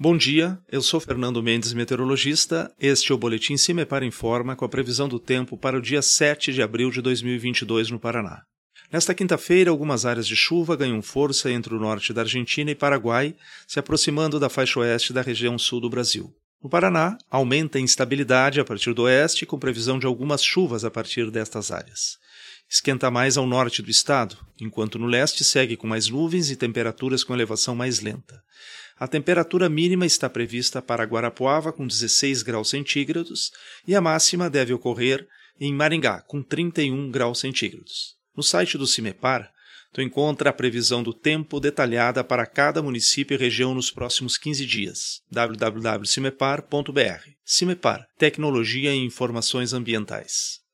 Bom dia, eu sou Fernando Mendes, meteorologista. Este é o Boletim Cimepar Informa com a previsão do tempo para o dia 7 de abril de 2022 no Paraná. Nesta quinta-feira, algumas áreas de chuva ganham força entre o norte da Argentina e Paraguai, se aproximando da faixa oeste da região sul do Brasil. No Paraná, aumenta a instabilidade a partir do oeste, com previsão de algumas chuvas a partir destas áreas. Esquenta mais ao norte do estado, enquanto no leste segue com mais nuvens e temperaturas com elevação mais lenta. A temperatura mínima está prevista para Guarapuava com 16 graus centígrados e a máxima deve ocorrer em Maringá com 31 graus centígrados. No site do CIMEPAR, tu encontra a previsão do tempo detalhada para cada município e região nos próximos 15 dias. www.cimepar.br. CIMEPAR Tecnologia e Informações Ambientais.